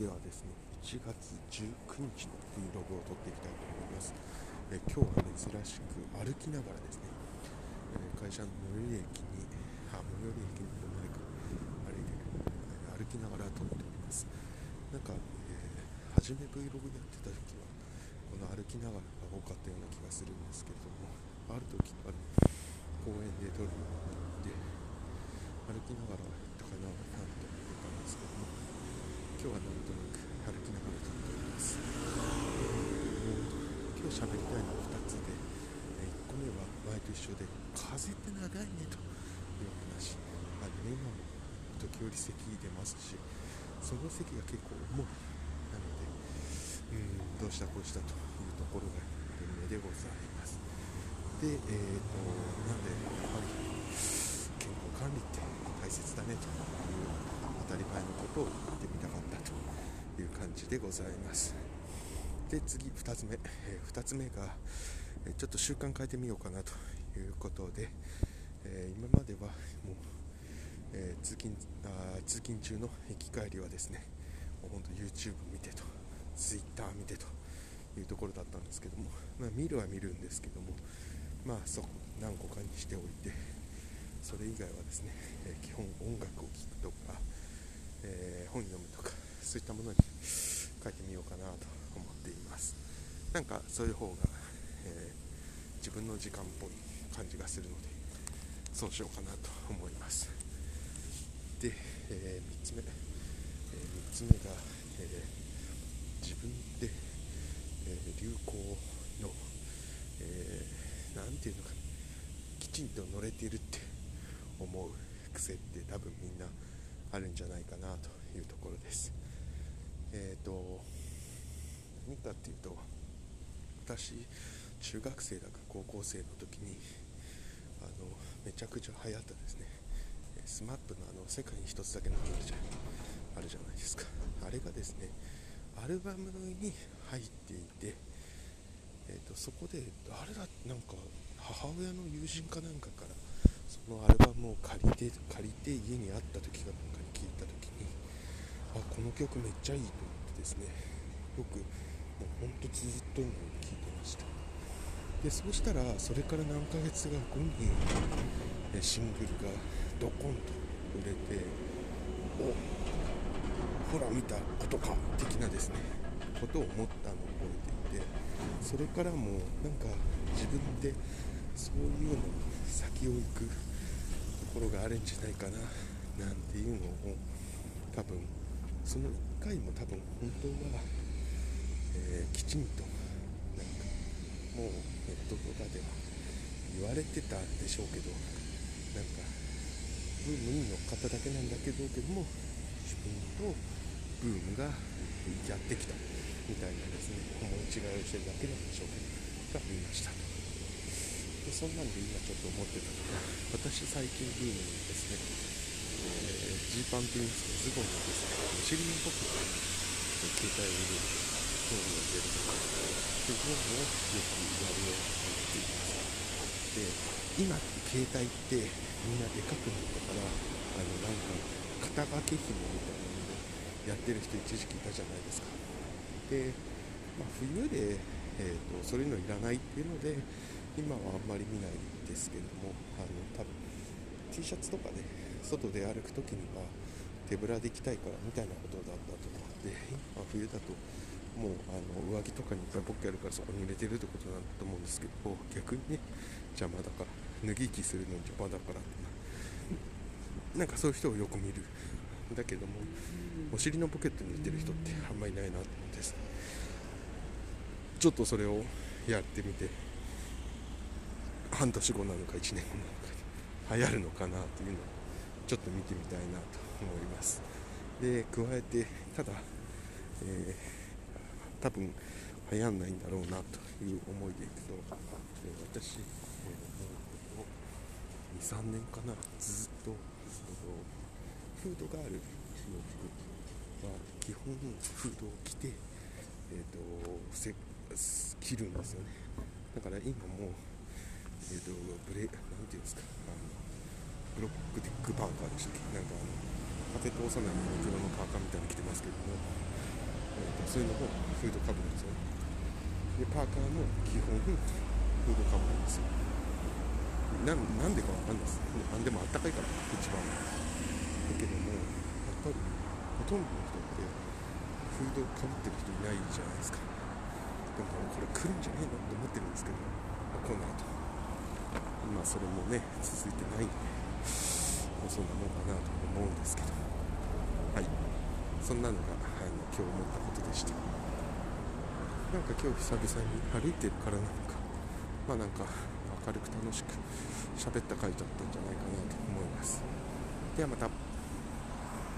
ではですね1月19日の Vlog を撮っていきたいと思います、え今日は珍しく歩きながらですね、え会社の最寄り駅にあ最寄り駅にもないか歩いて歩きながら撮っております。なんか、えー、初め Vlog やってた時はこの歩きながらが多かったような気がするんですけれどもある時ある公園で撮るようになって歩きながらやったかななんて思ったんですけども今日はなんとなく歩きながら撮っております、今日喋りたいのは2つで、え1個目は前と一緒で風って長いねという話。あの、ね、今も時折咳出ますしその咳が結構重い。なのでうんどうしたこうしたというところが目でございます。でえ、ー、となんでやはり健康管理って大切だねというたり前のことを言ってみたかったという感じでございます。で次2つ目、えー、2つ目が、えちょっと習慣変えてみようかなということで、えー、今まではもう、えー、通勤あ通勤中の駅帰りはですね本当 YouTube 見てと Twitter 見てというところだったんですけども、まあ、見るは見るんですけどもまあそこ何個かにしておいてそれ以外はですね、え基本音楽を聴くとか、え本読むとかそういったものに書いてみようかなと思っています。なんかそういう方が、えー、自分の時間っぽい感じがするのでそうしようかなと思います。で、えー、3つ目、え、3つ目が、え自分で、え流行の何、えー、て言うのかきちんと乗れてるって思う癖って多分みんなるんじゃないかなというところです。えっ、ー、と何かっていうと私中学生だか高校生の時にあのめちゃくちゃ流行ったですね SMAP のあの世界に一つだけの曲じゃあるじゃないですか。あれがですねアルバムに入っていて、えーと、そこであれだなんか母親の友人かなんかからそのアルバムを借りて借りて家にあった時かなんかに聞いた時にあこの曲めっちゃいいと思ってですねよくもうほんとずっと今聴いてました。でそうしたらそれから何ヶ月が後にシングルがドコンと売れておほら見たことか的なですねことを思ったのを覚えていてそれからもなんか自分でそういうの先を行くところがあるんじゃないかな。なんていうのを多分その1回も多分本当は、えー、きちんとなんかもうネットとかでは言われてたんでしょうけどなんかブームに乗っかっただけなんだけどけども自分とブームがやってきたみたいなですね思い違いをしてるだけなんでしょうけどが見ましたと。でそんなんで今ちょっと思ってたのが私最近ブームにですねジー、パンというんですかズボンのですねお尻のポットに携帯を入れる興味が出るとかというのをよくやるようになっていますで今って携帯ってみんなでかくなったからあのなんか肩掛け紐みたいなのでやってる人一時期いたじゃないですかで、まあ、冬で、えーと、とそういうのいらないっていうので今はあんまり見ないですけれどもあの多分 T シャツとかで外で歩く時には手ぶらで行きたいからみたいなことだったと思って今冬だともうあの上着とかにいっぱいポッケあるからそこに入れてるってことなんだと思うんですけど逆にね邪魔だから脱ぎ着するのに邪魔だからなんかそういう人をよく見る。だけどもお尻のポケットに入れてる人ってあんまりいないなと思ってちょっとそれをやってみて半年後なのか1年後なのか流行るのかなっていうのをちょっと見てみたいなと思います。で加えてただ、えー、多分流行んないんだろうなという思いでいくと、えー、私、えー、23年かなずっとフードがある洋服は基本フードを着て、えーと、せ着るんですよね。だから今も、えーと、ブレなんていうんですかあのブロックティックパーカーでしたっけなんかあの風通さないユニクロのパーカーみたいに着てますけどもえー、とそういうのもフードかぶるんですよでパーカーも基本フードかぶるんですよなんでかわかんないです何でもあったかいから一番だけどもやっぱりほとんどの人ってフードかぶってる人いないじゃないですかでもこれ来るんじゃねえのって思ってるんですけど、まあ、この後まあそれもね続いてないんでそんなもんかなと思うんですけど。はい。そんなのが、あの今日思ったことでした。なんか今日久々に歩いてるからなのかまあなんか明るく楽しく喋った回だったんじゃないかなと思います。ではまた。